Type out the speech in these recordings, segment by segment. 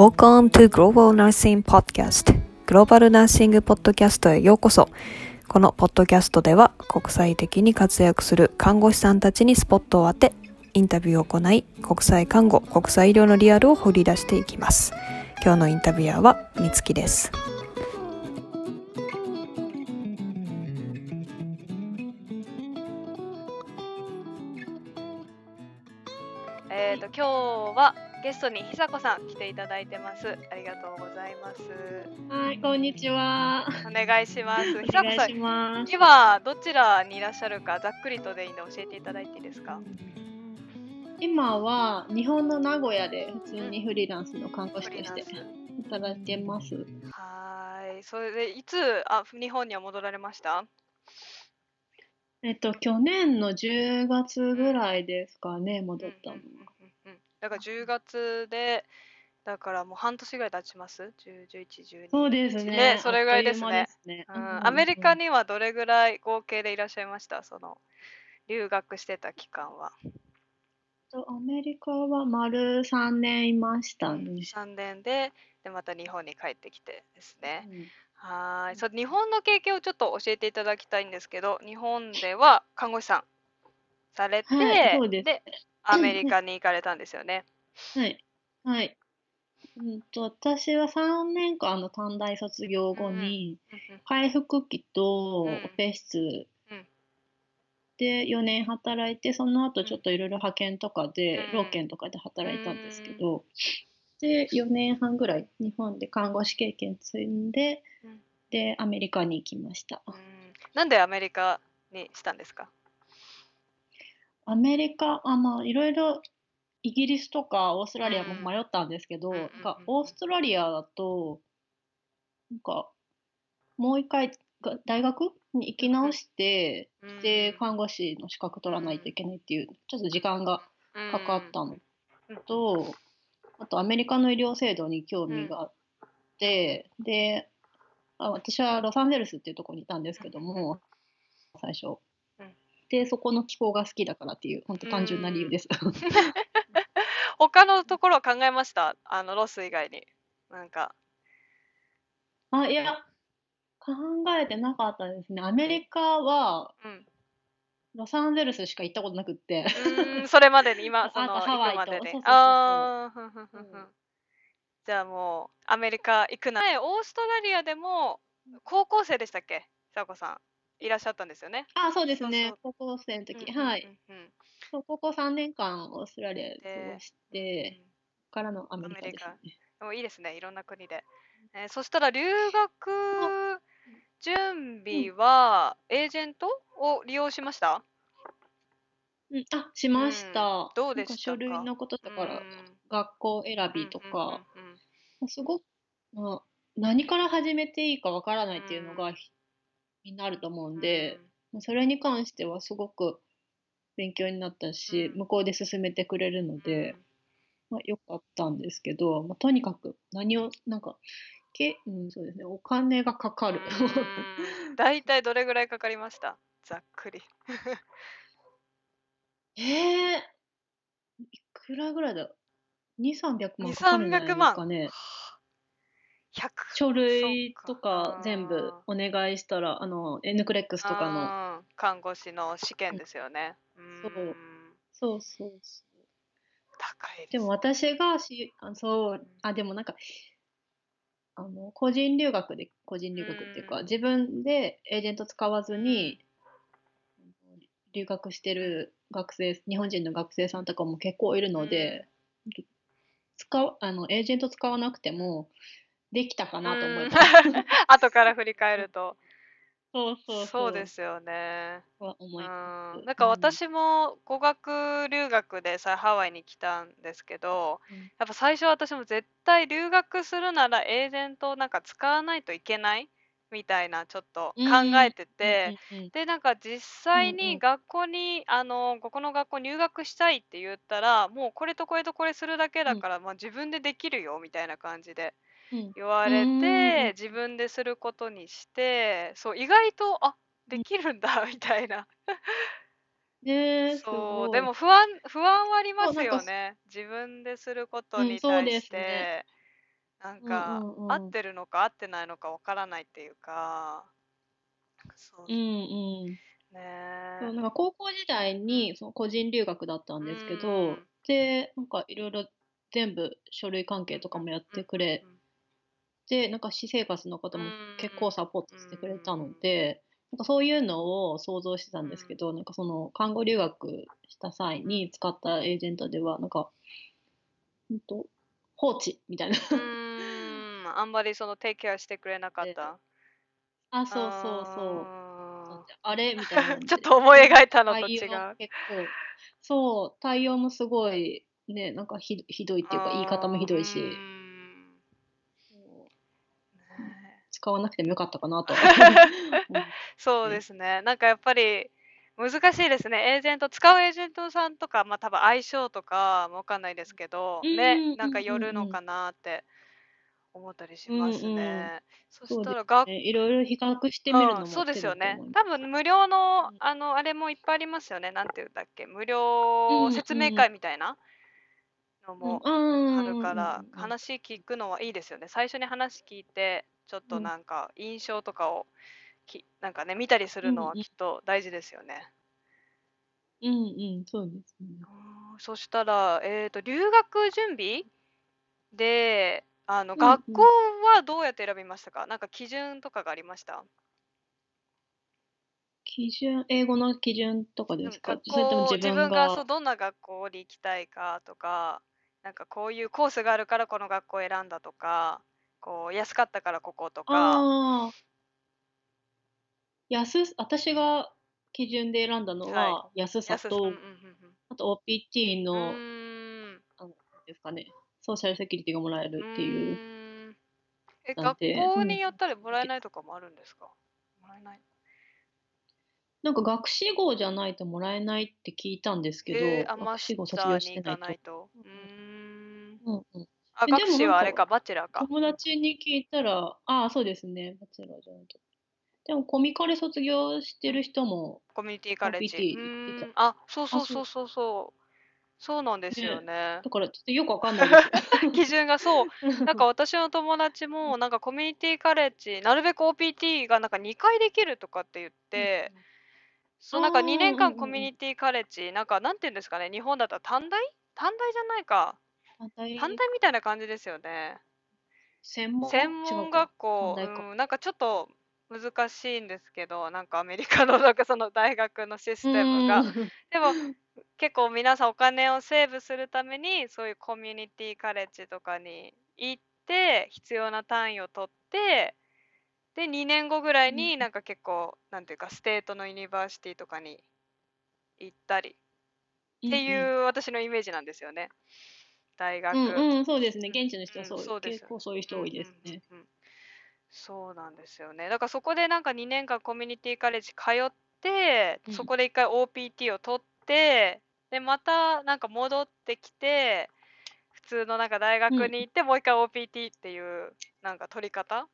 Welcome to Global Nursing Podcast グローバルナーシングポッドキャストへようこそ。このポッドキャストでは国際的に活躍する看護師さんたちにスポットを当てインタビューを行い国際看護国際医療のリアルを掘り出していきます。今日のインタビュアーはみつきです。えっ、と今日はゲストに久子さん来ていただいてます。ありがとうございます。はい、こんにちは。お願いします。お久子さん。今どちらにいらっしゃるかざっくりとでいいんで教えていただいていいですか？今は日本の名古屋で普通にフリーランスの看護師として働いてます。はーい。それでいつあ日本には戻られました？えっと、去年の10月ぐらいですかね、戻ったのうんうんだから10月でだからもう半年ぐらい経ちます？10、11、12。そうですね。ねそれぐらいですねアメリカににはどれぐらい合計でいらっしゃいました？その留学してた期間は。アメリカは丸3年いましたね。3年ででまた日本に帰ってきてですね。うんはーい。そう日本の経験をちょっと教えていただきたいんですけど、日本では看護師さんされて、はいでアメリカに行かれたんですよね。はい。はい。うんと、私は3年間あの短大卒業後に、回復期とうん。オペ室うん。で4年働いてその後ちょっといろいろ派遣とかでうん。労研とかで働いたんですけど。で4年半ぐらい日本で看護師経験積んでうん。でアメリカに行きました。うん。なんでアメリカにしたんですか？アメリカあのいろいろイギリスとかオーストラリアも迷ったんですけどうんなんかオーストラリアだとなんかもう一回が大学？に行き直してうん。で看護師の資格取らないといけないっていうちょっと時間がかかったの。うん。とあとアメリカの医療制度に興味があってであ私はロサンゼルスっていうところにいたんですけども最初うんでそこの気候が好きだからっていう本当単純な理由です。他のところは考えました？あのロス以外に。なんか。あいや考えてなかったですね。アメリカはうん。ロサンゼルスしか行ったことなくって。それまでに？今 そあのとハワイと。行くまでに。じゃあもうアメリカ行くな。らオーストラリアでも高校生でしたっけ？さこさんいらっしゃったんですよね？あそうですね。高校生の時、うんうんはいうん。うんそう高校3年間オーストラリアで過ごしうてん。からのアメリカですね。でもいいですね。いろんな国で、えーそしたら留学準備はエージェントを利用しました？うん、あしました。うん。どうでしたか？書類のことだからうん。学校選びとうんか、うんうんうん。すごく、まあ、何から始めていいかわからないっていうのが、ひみんなあると思うんで、まあそれに関してはすごく勉強になったし、うん向こうで進めてくれるのうんで、まあ、よかったんですけど、まあ、とにかく何をなんかけ、うん、そうですねお金がかかる。うん 大体どれぐらいかかりました？ざっくり。えー、いくらぐらいだ ?2、300万かかるんじゃないですかね。100書類とかか。全部お願いしたら、あの、N クレックスとかの、の看護師の試験ですよね。そう。うん。そうそうそう。高いでも私がし、あそう、あ、でもなんか、あの、個人留学で、個人留学っていうか、うん。自分でエージェント使わずに、留学してる学生、日本人の学生さんとかも結構いるので、使う、あの、エージェント使わなくても、できたかなと思います。うん。後から振り返ると。そうそうそう。ですよね。は思いなんか私も語学留学でさハワイに来たんですけど、うん。やっぱ最初私も絶対留学するならエージェントをなんか使わないといけないみたいなちょっと考えてて、でなんか実際に学校に、あのここの学校入学したいって言ったらもうこれとこれとこれするだけだから、まあ、自分でできるよみたいな感じでうん。言われうんうん自分ですることにしてそう意外とあできるんだみたいな。ねえ、すそう、ごい。でも不安、不安はありますそうなんかよね。自分ですることうんにそうで対しね。なんか、うんうんうん。合ってるのか合ってないのかわからないっていうか。そう。うんうん。ねなんか高校時代にその個人留学だったんですけど、うんで、なんかいろいろ全部書類関係とかもやってくれて、なんか私生活のことも結構サポートしてくれたので、なんかそういうのを想像してたんですけど、なんかその看護留学した際に使ったエージェントでは、なんか、ほんと、放置みたいな。うーん。あんまりそのテイクケアしてくれなかった。あ、そうそうそう。ああれ？みたいなー ちょっと思い描いたのと対違う。応結構、そう、対応もすごい、ね、なんかひひどいっていうか、言い方もひどいし使わなくてもよかったかなと。そうですね。なんかやっぱり難しいですね。エージェント、使うエージェントさんとか、まあ多分相性とかもわかんないですけど、ね、うんなんかよるのかなって思ったりしますうんうんね。そしたら学ね、いろいろ比較してみるのもうん、そうですよね。多分無料のうん、あの、あれもいっぱいありますよね。なんていうんだっけ、無うん料うん説明会みたいなのもうん。あるから、話聞くのはいいですよね。最初に話聞いて、ちょっとうん。なんか印象とかをき、なんかね、見たりするのはきっと大事ですよね。うんうん、そうですね。うんそしたら、えっと、留学準備で、あの、うん学校はどうやって選びましたか？なんか基準とかがありました？基準、英語の基準とかですか？学それとも校、自分自分ががそうどんな学校に行きたいかとか、なんかこういうコースがあるからこの学校を選んだとか、こう安かったからこことか、ああ、安す、私が基準で選んだのはは安さと、うんうんあと OPT うんうん。うの、ーんあのですかね、ソーシャルセキュリティがもらえるっていう。うーんえ、学なんで校によったらもらえないとかもあるんですか？もらえないなんか学士号じゃないともらえないって聞いたんですけど、えーあ、マ学士号卒業ーに行かしてないと。ないと。うーん。うんうん。あ、えでも学士はあれかか、バチェラーか。友達に聞いたら、ああ、そうですね、バチェラーじゃな。でもコミカル卒業してる人も、コミュニティカレッジ。あ、そうそうあそうそうそうそう。そうなんですよね。だからちょっとよくわかんないです。基準がそう。なんか私の友達も、なんかコミュニティカレッジ、なるべく OPT がなんか2回できるとかって言って、そうなんかあー2年間コミュニティカレッジ、なんかなんて言うんですかね、日本だったら短大？短大じゃないか。短大短大みたいな感じですよね。専門？専門学校、うん、なんかちょっと難しいんですけど、なんかアメリカのなんかその大学のシステムが。でも結構皆さんお金をセーブするためにそういうコミュニティカレッジとかに行って必要な単位を取ってで2年後ぐらいにうん。なんか結構なんていうか state の university とかに行ったり。っていう私のイメージなんですよね大学。うんうん、うんそうですね。現地の人はうんそう、そうです結構そういう人多いですね。うんうんうんうんそうなんですよね。だからそこでなんか2年間コミュニティカレッジ通って、うんそこで一回 OPT を取って、で、またなんか戻ってきて、普通のなんか大学に行って、もう一回 OPT っていうなんか取り方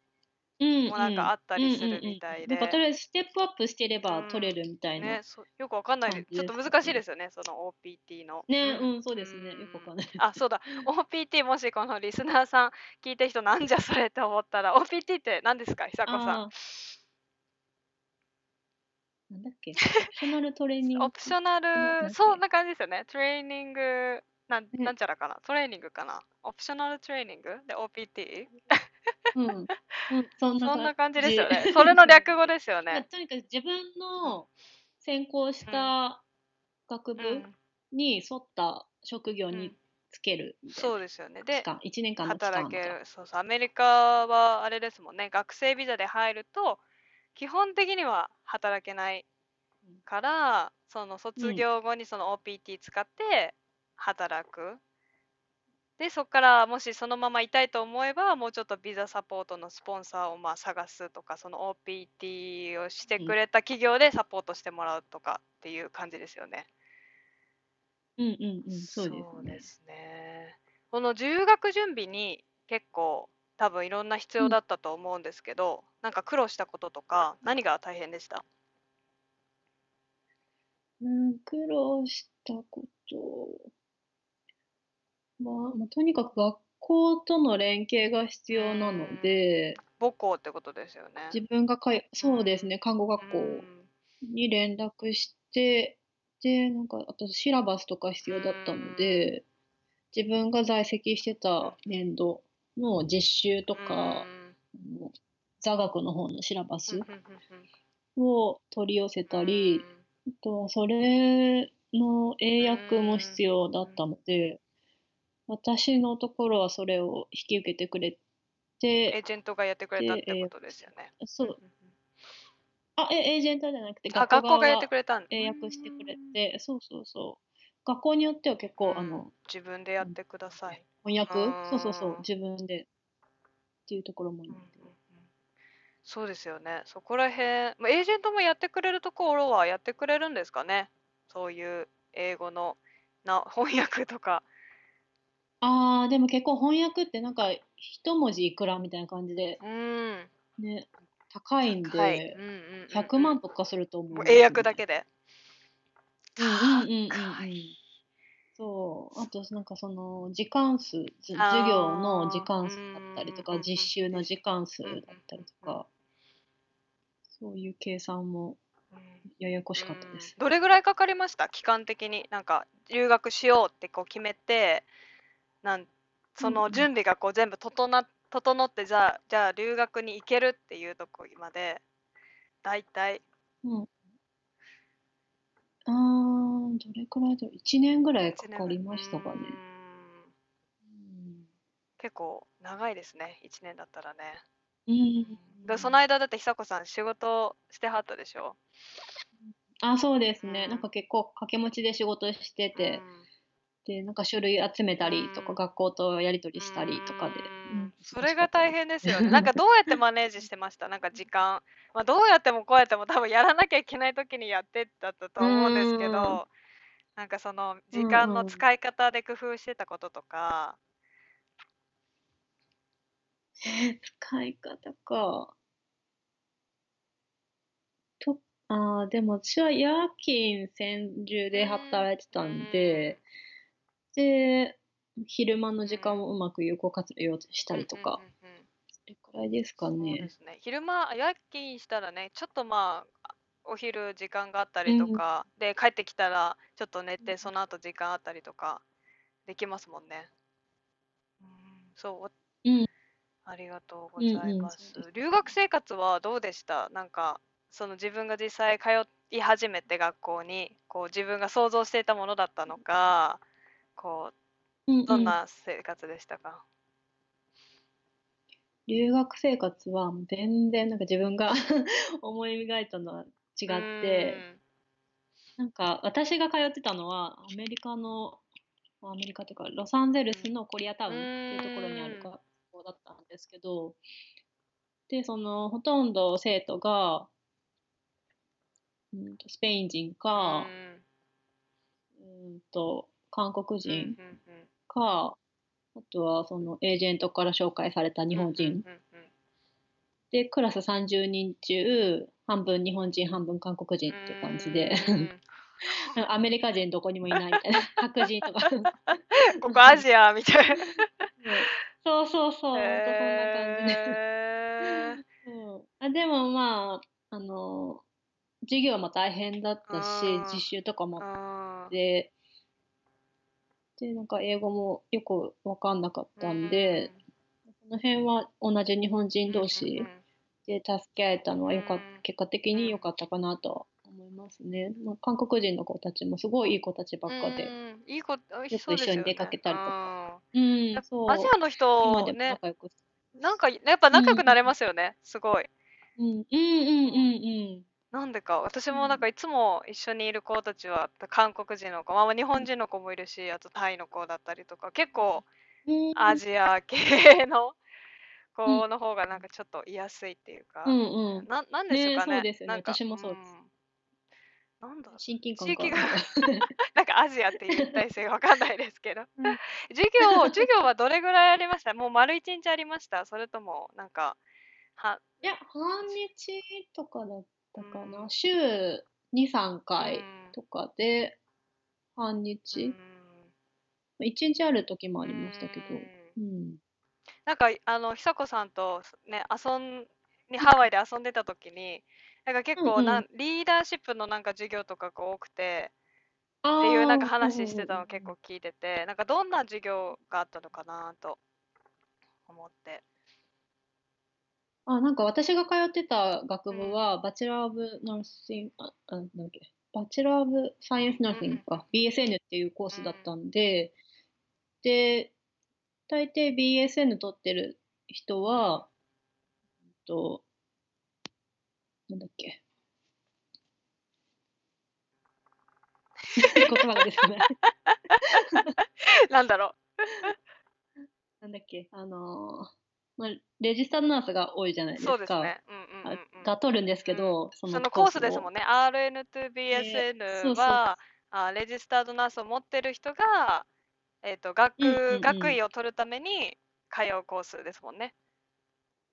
うんもなんかあったりするみたいでとりあえずステップアップしてればうん取れるみたいな。ね、そうよくわかんないで感じちょっと難しいですよね、その OPT の。ね、うんうん、そうですね。よくわかんない。あ、そうだ。OPT もしこのリスナーさん聞いてる人なんじゃそれって思ったら、OPT って何ですか、久子さん。あーなんだっけオプショナルトレーニング。オプショナル、そんな感じですよね。トレーニング、なんねなんちゃらかな。トレーニングかな。オプショナルトレーニングで OPT? うん。うん、そんな感じですよね。それの略語ですよまあね。とにかく自分の専攻した学部うん、に沿った職業につけるみたいなそうですよね。で、期間、1年間働ける。そうそう。アメリカはあれですもんね。学生ビザで入ると、基本的には働けないから、その卒業後にその OPT 使って働く。で、そこからもしそのままいたいと思えば、もうちょっとビザサポートのスポンサーをまあ探すとか、その OPT をしてくれた企業でサポートしてもらうとかっていう感じですよね。うんうんうん、そうですね。そうですね。この留学準備に結構多分いろんな必要だったと思うんですけど、なんか苦労したこととか何が大変でした？うん、苦労したこと。まあ、まあ、とにかく学校との連携が必要なので、母校ってことですよね。自分がかい、そうですね、看護学校うん。に連絡して、で、なんか、あとシラバスとか必要だったので、自分が在籍してた年度の実習とか、座学の方のシラバスを取り寄せたり、あとはそれの英訳も必要だったので、私のところはそれを引き受けてくれエて、ージェントがやってくれたってことですよね。そう、あ、え、エージェントじゃなくて、あ、学校がやってくれれたんだ。英訳してくれて、そうそうそう。学校によっては結構、うんあの、自分でやってください。翻訳？うんそうそうそう、自分でっていうところも。そうですよね。そこら辺、まあエージェントもやってくれるところはやってくれるんですかね。そういう英語のな翻訳とか。ああ、でも結構翻訳ってなんか一文字いくらみたいな感じで、うん。ね、高いんはい。でうん、うんうんうん100万とかすると思う英訳だけで。うんうんうんうんうん高いそう。あと、なんかその、時間数、授業の時間数だったりとか、実習の時間数だったりとか、そういう計算もうんややこしかったでん。どれぐらいかかりました？期間的に。なんか、留学しようってこう決めて、なんその準備がこう全部整っ整って、じゃあ、じゃあ留学に行けるっていうとこまで、大体。うん。あー、どれくらいだろう？1年ぐらいかかりましたかね。結構長いですね、1年だったらね。うん。でその間だって久子さん仕事してはったでしょ？あ、そうですね。うんなんか結構掛け持ちで仕事してて、で、なんか書類集めたりとか、うん学校とやり取りしたりとかで。うんうんそれが大変ですよね。なんかどうやってマネージしてましたなんか時間。まあ、どうやってもこうやっても多分やらなきゃいけない時にやってだったと思うんですけうんど、なんかその時間の使い方で工夫してたこととか、えー使い方か。と、あーでも私は夜勤専従で働いてたんで、で、昼間の時間をうまく有効活用したりとか、うんうんうんうんそれくらいですかそうでね。すね。昼間、夜勤したらね、ちょっとまあ、お昼時間があったりとか、で、帰ってきたら、ちょっと寝て、その後時間あったりとか、できますもんね。うん、そう、うんありがとうございうんうんますそうです。留学生活はどうでした？なんか、その自分が実際通い始めて学校に、こう自分が想像していたものだったのか、こうんう、どうん。んな生活でしたか？留学生活は全然なんか自分が 思い描いたのは違って、なんか私が通ってたのはアメリカのアメリカというかロサンゼルスのコリアタウンっていうところにあるうん。学校だったんですけどでそのほとんど生徒がうんとスペイン人うんかうん。うんと韓国うん人うんうん。かあとはそのエージェントから紹介された日本人。うんうんうんでクラス30人中半分日本人半分韓国人って感じで。うん アメリカ人どこにもいないみたいな。白人とか。ここアジアみたいな。そうそうそう、ほんとそんな感じで。うあでもまあ、あの、授業も大変だったしうん、実習とかもうん。で、で、なんか英語もよくわかんなかったんで、この辺は同じ日本人同士うんうんで助け合えたのはよか結果的に良かったかなとは思いますね。まあ、韓国人の子たちもすごいいい子たちばっかで。うんいい子、よよく一緒に出かけたりとか。うん、そう。アジアの今人ね、仲良く。なんかやっぱ仲良くなれますよね、すごい。うん、うん、うん、うん、なんでか、私もなんかいつも一緒にいる子たちは韓国人の子、まあ、日本人の子もいるし、あとタイの子だったりとか、結構うん。アジア系の子の方がなんかちょっと居やすいっていうか、うんうん。ななんでしょうかね。ねそうですよねなんか私もそうですんなんだ親近感がが。なんかアジアっていう一体性わかんないですけど。うん授業、授業はどれぐらいありました？もう丸一日ありました？それとも、なんか、は、いや、半日とかだったかうんな。週2、3回うんとかで、半う日。ん1日ある時もありましたけど。うんうん。なんかあの久子さんとね遊んにハワイで遊んでた時になんか結構なん、リーダーシップのなんか授業とかが多くてあっていうなんかー話してたうんうんうんの結構聞いててなんかどんな授業があったのかなと思ってあ、なんか私が通ってた学部は、バチェラー・オブ・ナーシング、あ、あなんだっけ、バチェラー・オブ・サイエンス・ナーシングか、BSN っていうコースだったんで、で、大抵 BSN 取ってる人は、えっと、なんだっけ。言葉が出てこない。なんだろ なんだっけ、あのーまあ、レジスタードナースが多いじゃないですか。うそうですね。うんうんうんうん。が取るんですけど、そそのコースを。ですもんね。RN とそう BSN そう。はあレジスタードナースを持ってる人がえっと学うんうんうん。学位を取るために通うコースですもんね。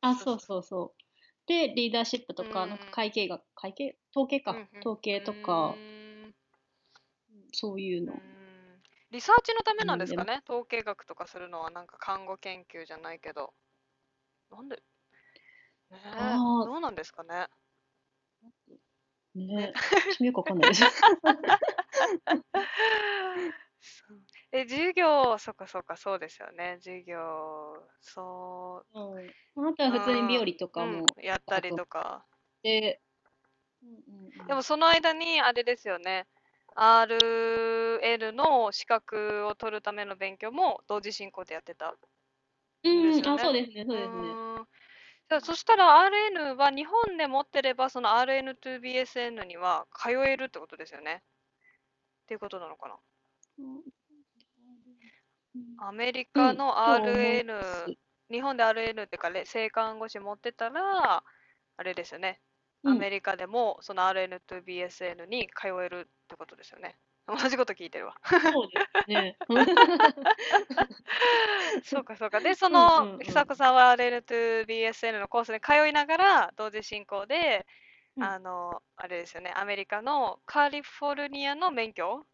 あ、そうそう。そう。で、リーダーシップとか、うん。なんか会計学、会計？統計か。うんうん、統計とうか。ー、んそういうの。うー。ん。リサーチのためなんですかね。統計学とかするのはなんか看護研究じゃないけどなんでねえあー。どうなんですかね。ね、私もよくわかんないです。そう。え授業そっかそっかそうですよね。授業そう。うん。あとは普通に美容理とかもうん、やったりとか。で、うんうんうん。でもその間にあれですよね。RL の資格を取るための勉強も同時進行でやってたうんそうですね、そうですね。うーん。じゃあそしたら RN は日本で持ってればその RN to BSN には通えるってことですよね。っていうことなのかな。アメリカのうんと思い RN、日本で RN っていうかれ性看護師持ってたらあれですよね。うん。アメリカでもその RN to BSN に通えるってことですよね同じこと聞いてるわ。そうですね。そうかそうか。でそうんうんのうん。久子さんは RN to BSN のコースに通いながら同時進行でうん。あの、あれですよね、アメリカのカリフォルニアの免許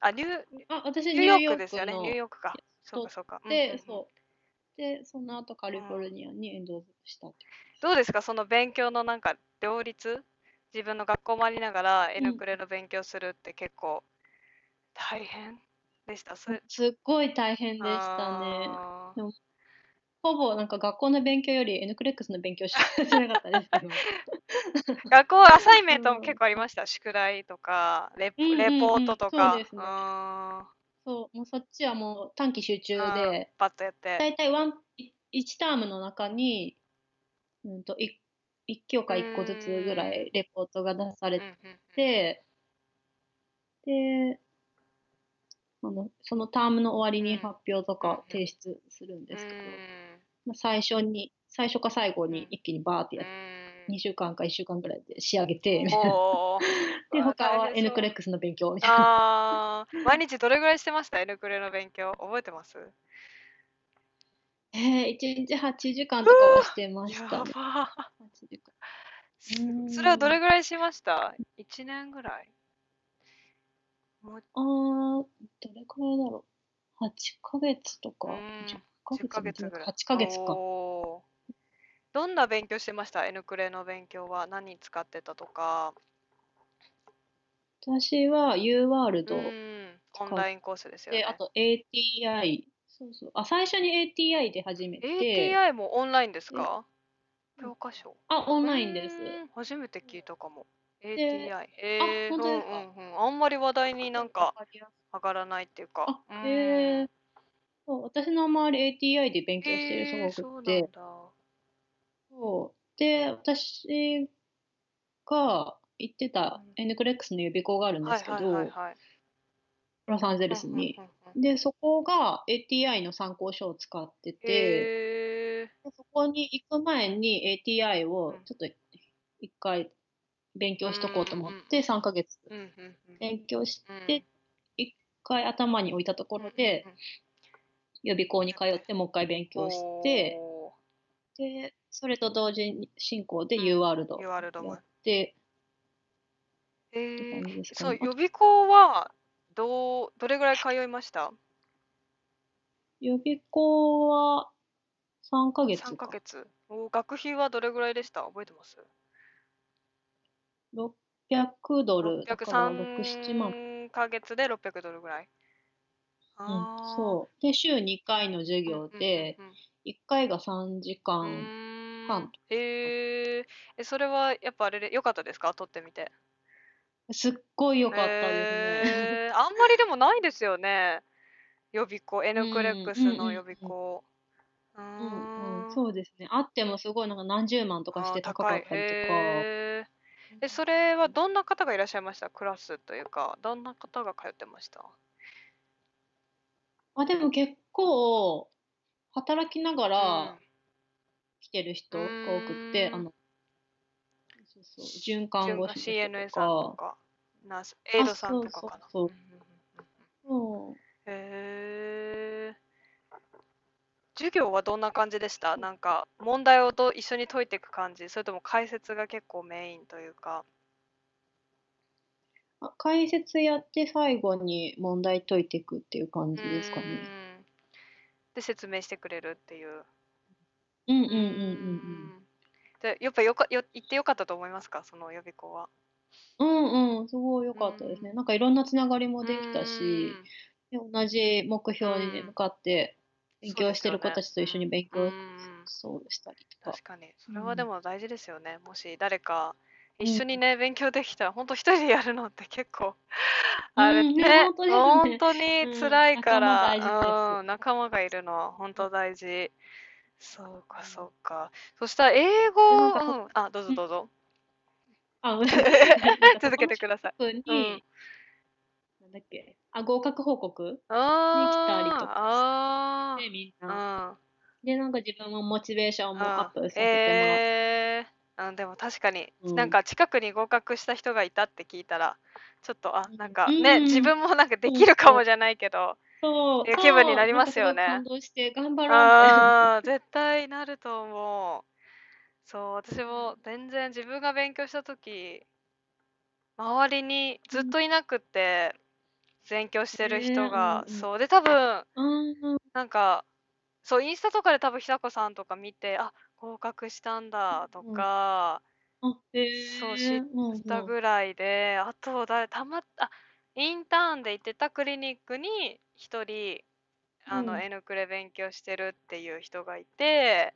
あ、ニあ、私ニューヨークですよね、ニューヨークか。そうかそうか。う。んうんで、うん。そう。で、その後カリフォルニアにエンドーズした。どうですか、その勉強のなんか両立？自分の学校もありながら N クレの勉強するって結構大変でした。それすっごい大変でしたね。ほぼなんか学校の勉強より N クレックスの勉強 しなかったですけど。学校アサイメントうんも結構ありました。宿題とか、レレポートとか。そうですねーんそう、もうそっちはもう短期集中うんで、パッとやって。だいたいワン、1タームの中に、うんと、い1教科1個ずつぐらいレポートが出されて、で、あのそのタームの終わりにうん発表とうんか提出するんですけど、うまあ、最初に、最初か最後うん。に一気にバーってやっーて、ん。2週間か1週間ぐらいで仕上げて、みたいな。おー。で、他は N クレックスの勉強みたいな。毎日どれぐらいしてました ?N クレの勉強。覚えてます？えー、1日8時間とかはしてまやしたね。ば8時間それはどれぐらいしました ?1 年ぐらいもうあー、どれくらいだろう。8ヶ月とか、うん10ヶ10ヶ月月ぐらい。8ヶ月か。おーどんな勉強してました ?N クレの勉強は何使ってたとか。私は U ワールうドん。オンラインコースですよね。で、あと ATI、そうそう。あ、最初に ATI で始めて、ATI もオンラインですか？教科書。あ、オンラインです。初めて聞いたかも。で ATI。えー、本当ですか？うんうんうん。あんまり話題になんか上がらないっていうか。あ、うんへえ。そう、私の周り ATI で勉強してるえー、人そうなんが多くて、だ。そう。で、私が行ってたうん N クレックスの予備校があるんですけはいはいはいど、はい。ロサンゼルスに。で、そこが ATI の参考書を使ってて、へでそこに行く前に ATI うん。をちょっと一回勉強しとこうと思って3ヶ月。勉強しうん。て一回頭に置いたところで予備校に通ってもう一回勉強しておでそれと同時進行でうん。U ワールドやもってえーそうね。予備校はどうどれぐらい通いました？予備校は3ヶ月3ヶか。月。お学費はどれぐらいでした？覚えてます？600ドル、だから6、7万。?603 ヶ月で600ドルぐらい。うん、あーそう。で、週2回の授業で、うんうんうん1回が3時間。ーん半へーえ、それはやっぱあれで良かったですか？撮ってみて。すっごい良かったですね。あんまりでもないですよね。予備校、N クレックスの予備校。ううんーうん、そうですね。あってもすごいなんか何十万とかして高かったりとか。え、それはどんな方がいらっしゃいました？クラスというか、どんな方が通ってました？あ、でも結構、働きながうん。ら来てる人が多くって、うんあの、そうそう、循環護士の CNA 人さんととか、か、ナース、エイドさんとかかな。そうそうう。ん。うそう。へー。授業はどんな感じでした？なんか問題をと一緒に解いていく感じ？それとも解説が結構メインというか。あ解説やって最後に問題解いていくっていう感じですかね。うーん。で説明してくれるっていう。うんうんうんうんうーん。でやっぱよかよ行ってよかったと思いますか？その予備校はうん。うんうん、すごい良かったですね。なんかいろんなつながりもできたうし、同じ目標にねうん向かって勉強してる子たちと一緒に勉強うんそうしたりとか。確かに。それうん。はでも大事ですよね、もし誰かうん。一緒にね、勉強できたら本当一人でやるのって結構。うんあれね,、ね本当ですね。本当に辛いから、うん仲間大事ですうん、仲間がいるのは本当大事。そうかそうか。そしたら英語、でなんかうん、あどうぞどうぞ、あ、続けてください。なんだっけ、あ、合格報告？あに来たりとかあでみんーな。うん。で、なんか自分もモチベーションもアップさせてもらって。でも確かに、うん。なんか近くに合格した人がいたって聞いたらちょっとあなんかうんね、自分もなんかできるかもじゃないけど、そう、いう気分になりますよね。感動して頑張ろうみたいな。あー。絶対なると思うそう私も全然自分が勉強した時周りにずっといなくって勉強してる人が、そうで多分うん。なんかそうインスタとかで多分ひさこさんとか見てあ合格したんだとか、そう知うんしたぐらいで、あとだたまあインターンで行ってたクリニックに一人あの、うん。N クレ勉強してるっていう人がいて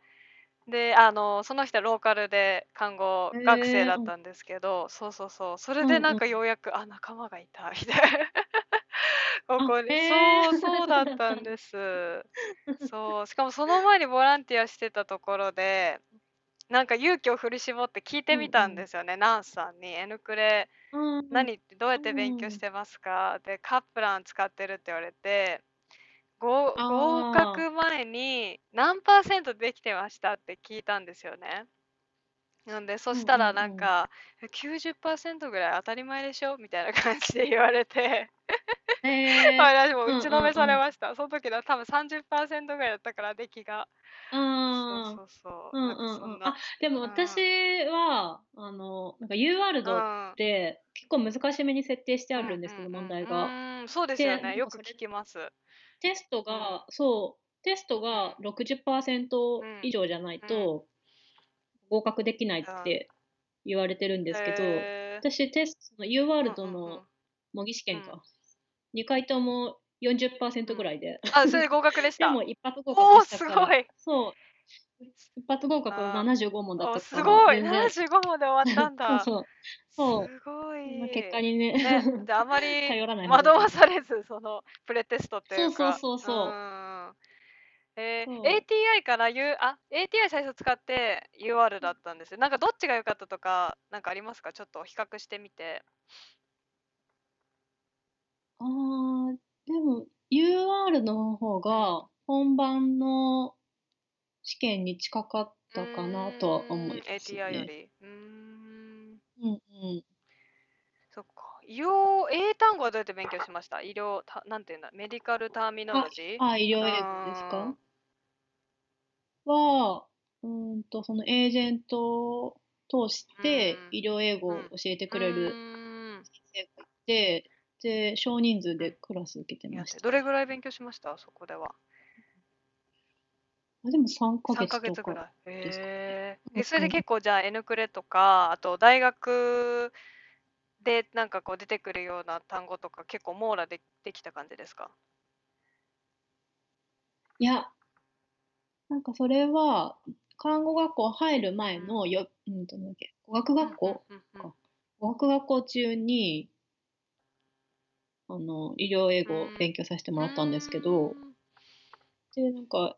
であのその人はローカルで看護学生だったんですけど、そうそうそう。それうんうん。でなんかようやく、あ仲間がいたみたいな。ここに、そうそうだったんです。そう。しかもその前にボランティアしてたところでなんか勇気を振り絞って聞いてみたんですよね、ナースさんに。N クレうん何どうやって勉強してますか？でカップラン使ってるって言われて合あー合格前に何パーセントできてましたって聞いたんですよね。なんでそしたらうんうんうんなんか、え90%ぐらい当たり前でしょみたいな感じで言われて、へー 私も打ちのめうんうんうんされました。その時の多分30%ぐらいだったから出来が。うんそうそうそう。うんなんかうんうん。そんなあ、でもうん私は、あの、なんか U ワールドうんって結構難しめに設定してあるんですけど、うう問題うが。んそうですよでなね。んかそれよく聞きます。テストが、そう、テストが60%うん。以上じゃないと合格できないって言われてるんですけど、私テスト、その U ワールドの模擬試験うん。か、2回とも40%ぐらいで、あ、それで合格でしでた。も一発合格したから、すごい。そう、一発合格あー75問だっおたすごい。全然75問で終わったんだ。そうそう。すごい。まあ結果にね、ね、じゃああまり 頼らない惑わされず、そのプレテストっていうか。そうそうそうそうんえー ATI から U、あ、ATI 最初使って UR だったんですよ。なんかどっちが良かったとか、なんかありますか？ちょっと比較してみて。ああ、でも UR の方が本番の試験に近かったかなとは思いますうーん ATI よね。り。うーん。うんうん。そっか。医療、英単語はどうやって勉強しました？医療、たなんていうんだ、メディカルターミノロジー？あ、医療英語ですか？は、うーんと、そのエージェントを通してうん医療英語を教えてくれうる先生がいて、で、少人数でクラス受けてましてた。どれぐらい勉強しました？そこでは。あでも3ヶ3ヶ月とか。月ぐらい。ですかへえ。うん。え、それでうん結構じゃあ N クレとか、あと大学でなんかこう出てくるような単語とか結構網羅でできた感じですか？いや、なんかそれは、看護学校入る前のよ、うん。と、なんだっけ、語学学校うんうんうんうん。語学学校中に、あの、医療英語を勉強させてもらったんですけど、で、なんか、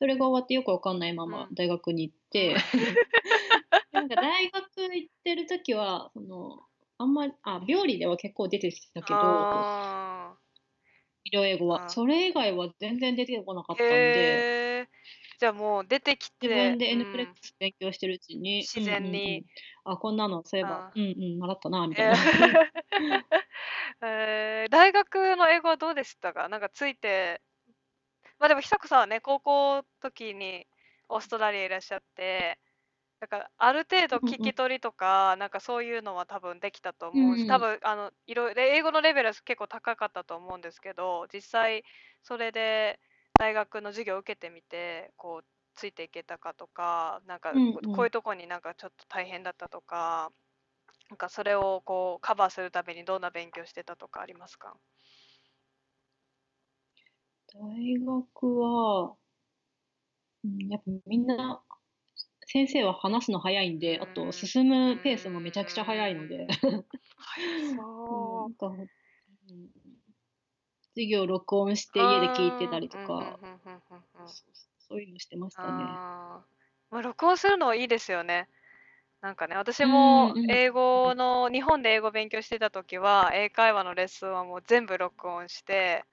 それが終わってよくわかんないままうん。大学に行って、なんか大学行ってる時は、その、あんまり、あ、病理では結構出てきたけど、あ医療英語は。それ以外は全然出てこなかっーたんで。じゃあもう出てきて、自分で N うん。プレックス勉強してるうちに、自然に。うんうんうん。あ、こんなのそういえばあ、うんうん、習ったな、みたいえな。ー。えー 大学の英語はどうでしたか？なんかついて、まあでも久子さんはね、高校の時にオーストラリアいらっしゃって、だからある程度聞き取りとか、なんかそういうのは多分できたと思うし、うん多分あのいろいろ英語のレベルは結構高かったと思うんですけど、実際それで大学の授業を受けてみて、こうついていけたかとか、なんかこういうとこになんかちょっと大変だったとか、なんかそれをこうカバーするためにどんな勉強してたとかありますか？大学は、うん、やっぱみんな、先生は話すの早いんで、あうん。と進むペースもめちゃくちゃ早いので、そ なんか、うん授業録音して家で聞いてたりとか、そそういうのしてましたね。まあ、録音するのいいですよね。なんかね、私も英語の、日本で英語勉強してた時は、英会話のレッスンはもう全部録音して、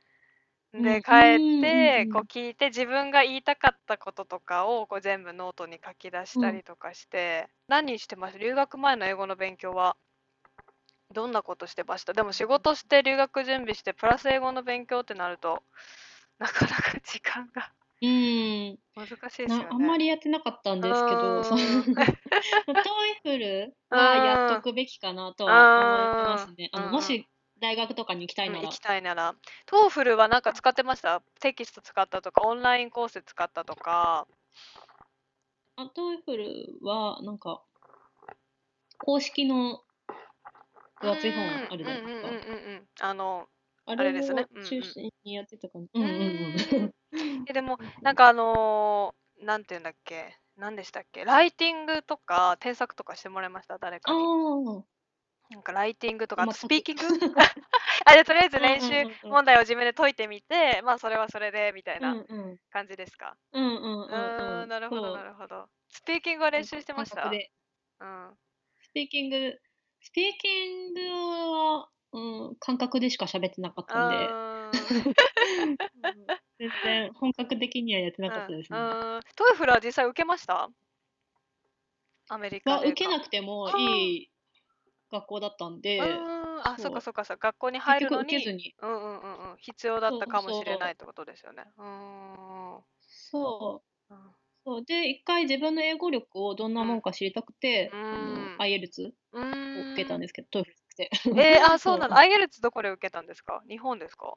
で、うん。帰って、うんうんうんこう聞いて、自分が言いたかったこととかをこう全部ノートに書き出したりとかして、何してました留学前の英語の勉強は、どんなことしてました？でも仕事して留学準備して、プラス英語の勉強ってなると、なかなか時間がうん、難しいですよね。なあんまりやってなかったんですけど、 TOEFL はやっとくべきかなとは思いますね。あのうんもし大学とかに行きたいならうん行き。たいなら。 TOEFL はなんか使ってました？テキスト使ったとか、オンラインコース使ったとか。あ TOEFL はなんか公式の分厚い本あるじゃないですかうんうんうん。あの、あれですね中心にやってた。うんうんうん。えでも、なんかあのーなんていうんだっけ？何でしたっけ？ライティングとか添削とかしてもらいました？誰かあに。あ、なんかライティングとか、スピーキング？あ、じゃあとりあえず練習問題を自分で解いてみて、まあそれはそれでみたいうんなうん。感じですか？うんうんうんうん。ん。なるほど、なるほど。スピーキングは練習してました？うん。スピーキング、スピーキングは、うん、感覚でしか喋ってなかったんで、全然本格的にはやってなかったですね。うん。うん。 TOEFL は実際受けました？アメリカ受けなくてもいい学校だったんで、うんあ、そうそっかそっかそっか。学校に入るのに結局受けず、に。うんうんうんうん、必要だったかもしれそうそうないってことですよね。うーん。うんそう。そうで、一回自分の英語力をどんなもんか知りたくて、うん IELTS うを受けたんですけど、トイフルって。えー、あ、そうなの？そう IELTS どこで受けたんですか？日本ですか？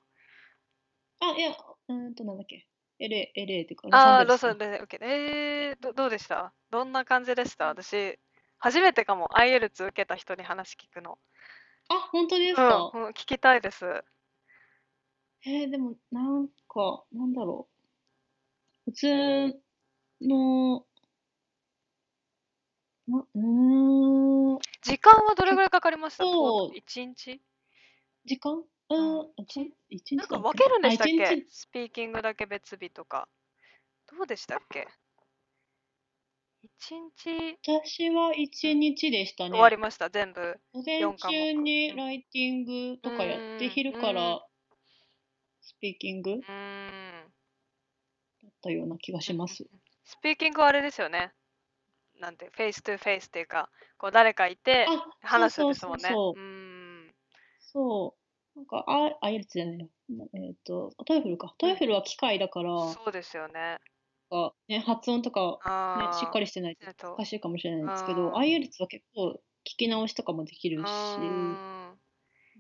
あ、いや、うーんと、なんだっけ？LA、LA っていうか、あー、ロロサンゼルスサンゼルス受けえー、どどうでした？どんな感じでした？私、初めてかも。IELTS 受けた人に話聞くの。あ、本当ですうん、か。うん、聞きたいです。えー、でも、なんか、なんだろう。普通の、な、うーん、時間はどれぐらいかかりましたそう。1日？時間？ううん。ーん、一一日なんか分けるんでしたっけ？日。スピーキングだけ別日とか。どうでしたっけ？一日？私は一日でしたね。終わりました、全部。午前中にライティングとかやって、うん昼からスピーキング？だ。ったような気がします。スピーキングはあれですよね。なんて、 face to face っていうか、こう誰かいてあ、話すんですもんね。そうそう。そう。なんか、あ、あ、やつじゃないや。えっと、 TOEFL か。 TOEFL は機械だから、そうですよね。かね、発音とか、ねしっかりしてないとえっと。難しいかもしれないですけあど、ー IELTS は結構聞き直しとかもできるし、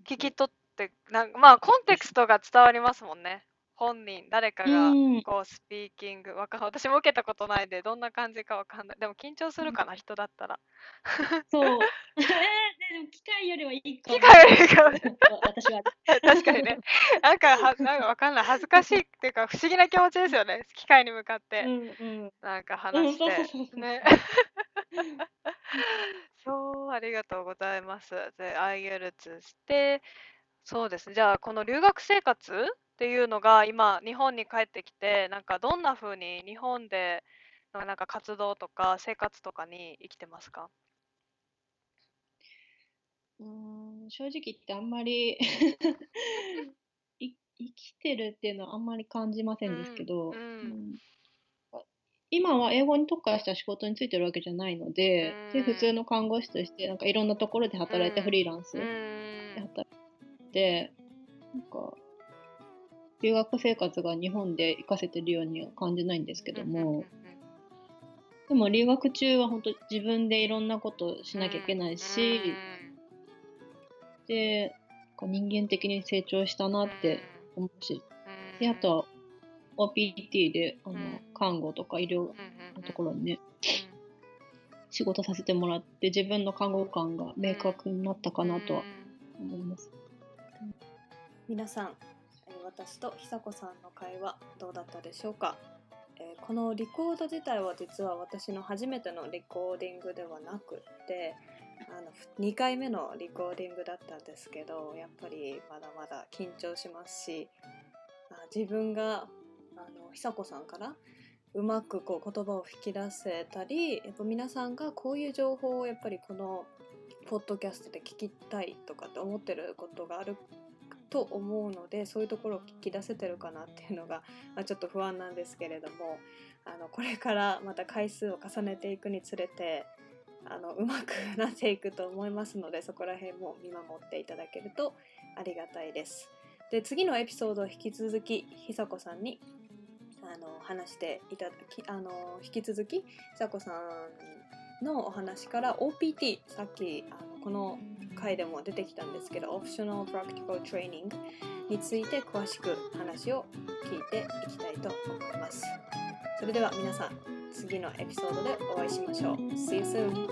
聞き取ってなんまあコンテクストが伝わりますもんね本人誰かうがん。こうスピーキングわかん私も受けたことないんでどんな感じかわかんないでも緊張するかな人だったらそう。えー、でも機械よりはいいかも。機械よりかは私は。確かにね なんかはなんかわかんない恥ずかしいっていうか不思議な気持ちですよね機械に向かってうんうん。なんかうん、話し。てねそうありがとうございますで IELTS してそうですねじゃあこの留学生活っていうのが今日本に帰ってきてなんかどんな風に日本でのなんか活動とか生活とかに生きてますか？うーん、正直言ってあんまり い生きてるっていうのはあんまり感じませんですけど、うん。うん。今は英語に特化した仕事についてるわけじゃないので、で普通の看護師としてなんかいろんなところで働いてうん。フリーランスうでん働いて、なんか留学生活が日本で活かせてるようには感じないんですけども、でも留学中は本当自分でいろんなことをしなきゃいけないし、で人間的に成長したなって思うし、であとは OPT であの、うん。看護とか医療のところにね、仕事させてもらって自分の看護官が明確になったかなとは思います。皆さんえー私と久子さんの会話どうだったでしょうか、えーこのリコード自体は実は私の初めてのリコーディングではなくてあの2回目のリコーディングだったんですけどやっぱりまだまだ緊張しますし自分があの久子さんからうまくこう言葉を引き出せたりやっぱ皆さんがこういう情報をやっぱりこのポッドキャストで聞きたいとかって思ってることがあると思うのでそういうところを聞き出せてるかなっていうのが、まあ、ちょっと不安なんですけれどもあのこれからまた回数を重ねていくにつれてあのうまくなっていくと思いますのでそこら辺も見守っていただけるとありがたいです。で次のエピソードを引き続き久子さんにあの話していただきあの引き続き久子さんのお話から OPT さっきあのこの回でも出てきたんですけど、オプショナルプラクティカルトレーニングについて詳しく話を聞いていきたいと思います。それでは皆さん、次のエピソードでお会いしましょう。See you soon!